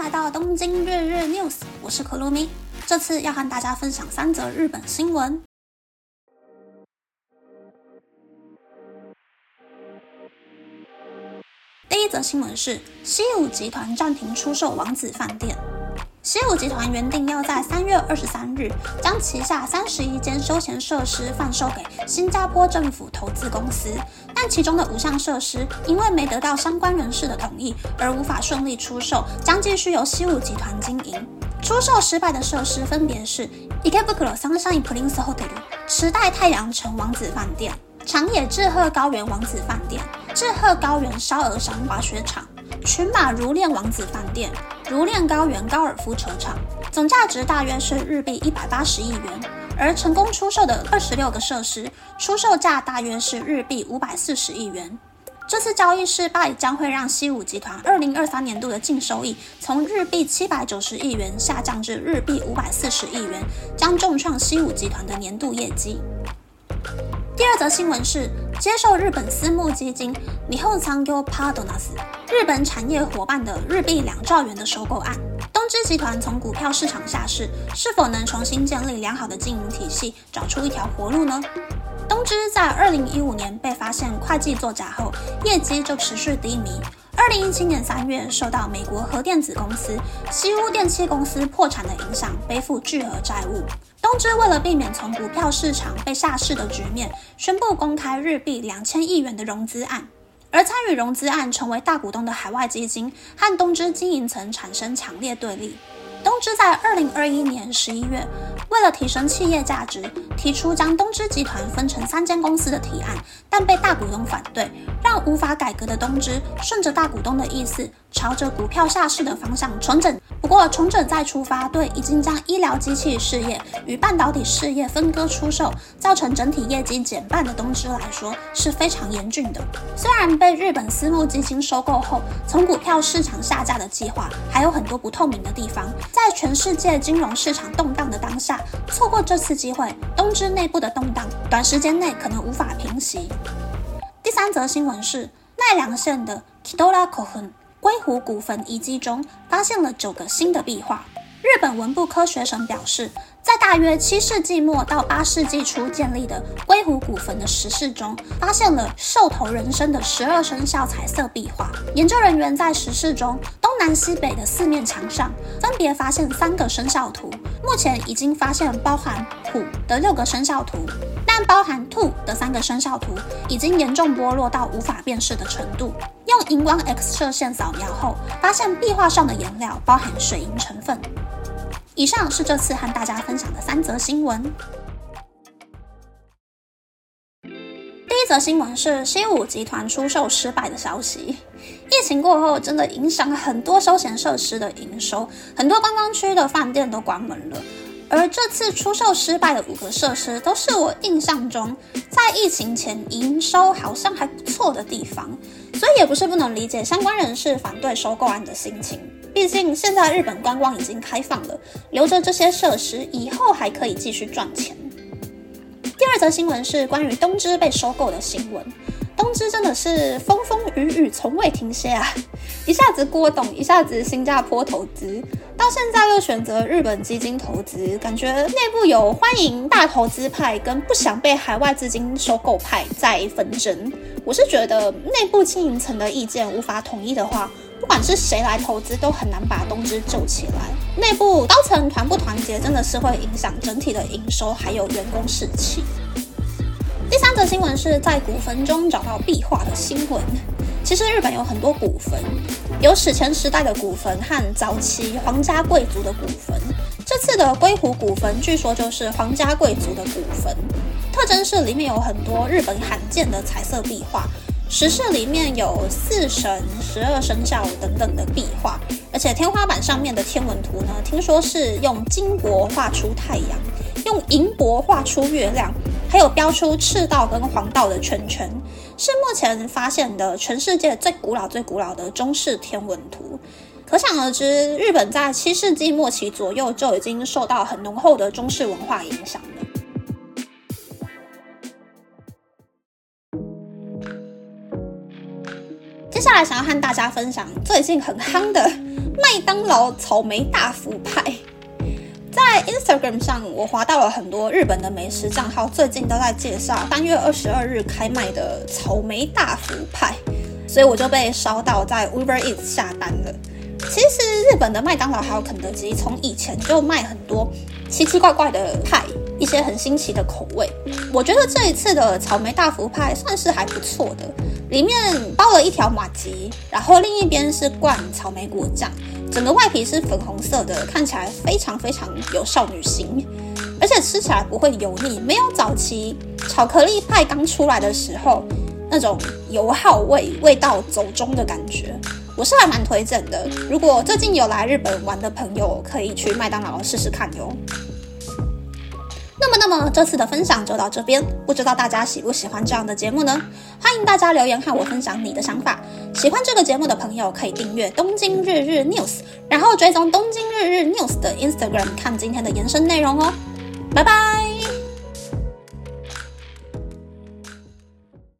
来到东京日日 news，我是可露米。这次要和大家分享三则日本新闻。第一则新闻是西武集团暂停出售王子饭店。西武集团原定要在三月二十三日将旗下三十一间休闲设施贩售给新加坡政府投资公司，但其中的五项设施因为没得到相关人士的同意而无法顺利出售，将继续由西武集团经营。出售失败的设施分别是 Ikebukuro Sunshine Prince Hotel、池袋太阳城王子饭店、长野志贺高原王子饭店、志贺高原烧鹅山滑雪场。群马如恋王子饭店、如炼高原高尔夫球场，总价值大约是日币一百八十亿元，而成功出售的二十六个设施，出售价大约是日币五百四十亿元。这次交易失败将会让西武集团二零二三年度的净收益从日币七百九十亿元下降至日币五百四十亿元，将重创西武集团的年度业绩。第二则新闻是接受日本私募基金 Nihonsangyo p a r t n e s 日本产业伙伴的日币两兆元的收购案。东芝集团从股票市场下市，是否能重新建立良好的经营体系，找出一条活路呢？东芝在二零一五年被发现会计作假后，业绩就持续低迷。二零一七年三月，受到美国核电子公司西屋电气公司破产的影响，背负巨额债务。东芝为了避免从股票市场被下市的局面，宣布公开日币两千亿元的融资案。而参与融资案成为大股东的海外基金和东芝经营层产生强烈对立。东芝在二零二一年十一月，为了提升企业价值，提出将东芝集团分成三间公司的提案，但被大股东反对，让无法改革的东芝顺着大股东的意思，朝着股票下市的方向重整。不过，重整再出发，对已经将医疗机器事业与半导体事业分割出售，造成整体业绩减半的东芝来说是非常严峻的。虽然被日本私募基金收购后，从股票市场下架的计划还有很多不透明的地方，在全世界金融市场动荡的当下，错过这次机会，东芝内部的动荡短时间内可能无法平息。第三则新闻是奈良县的 Kidora Kohun。龟湖古坟遗迹中发现了九个新的壁画。日本文部科学省表示，在大约七世纪末到八世纪初建立的龟湖古坟的石室中，发现了兽头人身的十二生肖彩色壁画。研究人员在石室中东南西北的四面墙上分别发现三个生肖图，目前已经发现包含虎的六个生肖图。但包含兔的三个生肖图已经严重剥落到无法辨识的程度。用荧光 X 射线扫描后，发现壁画上的颜料包含水银成分。以上是这次和大家分享的三则新闻。第一则新闻是西武集团出售失败的消息。疫情过后，真的影响了很多休闲设施的营收，很多观光区的饭店都关门了。而这次出售失败的五个设施，都是我印象中在疫情前营收好像还不错的地方，所以也不是不能理解相关人士反对收购案的心情。毕竟现在日本观光已经开放了，留着这些设施以后还可以继续赚钱。第二则新闻是关于东芝被收购的新闻。东芝真的是风风雨雨从未停歇啊！一下子郭董，一下子新加坡投资，到现在又选择日本基金投资，感觉内部有欢迎大投资派跟不想被海外资金收购派在纷争。我是觉得内部经营层的意见无法统一的话，不管是谁来投资，都很难把东芝救起来。内部高层团不团结，真的是会影响整体的营收还有员工士气。第三则新闻是在古坟中找到壁画的新闻。其实日本有很多古坟，有史前时代的古坟和早期皇家贵族的古坟。这次的龟湖古坟据说就是皇家贵族的古坟，特征是里面有很多日本罕见的彩色壁画。石室里面有四神、十二生肖等等的壁画，而且天花板上面的天文图呢，听说是用金箔画出太阳，用银箔画出月亮。还有标出赤道跟黄道的圈圈，是目前发现的全世界最古老、最古老的中式天文图。可想而知，日本在七世纪末期左右就已经受到很浓厚的中式文化影响了。接下来想要和大家分享最近很夯的麦当劳草莓大福派。在 Instagram 上，我滑到了很多日本的美食账号，最近都在介绍三月二十二日开卖的草莓大福派，所以我就被烧到在 Uber Eats 下单了。其实日本的麦当劳还有肯德基，从以前就卖很多奇奇怪怪的派，一些很新奇的口味。我觉得这一次的草莓大福派算是还不错的。里面包了一条马吉，然后另一边是灌草莓果酱，整个外皮是粉红色的，看起来非常非常有少女心，而且吃起来不会油腻，没有早期巧克力派刚出来的时候那种油耗味，味道走中的感觉，我是还蛮推荐的。如果最近有来日本玩的朋友，可以去麦当劳试试看哟。那么，那么这次的分享就到这边。不知道大家喜不喜欢这样的节目呢？欢迎大家留言和我分享你的想法。喜欢这个节目的朋友可以订阅东京日日 news，然后追踪东京日日 news 的 Instagram 看今天的延伸内容哦。拜拜。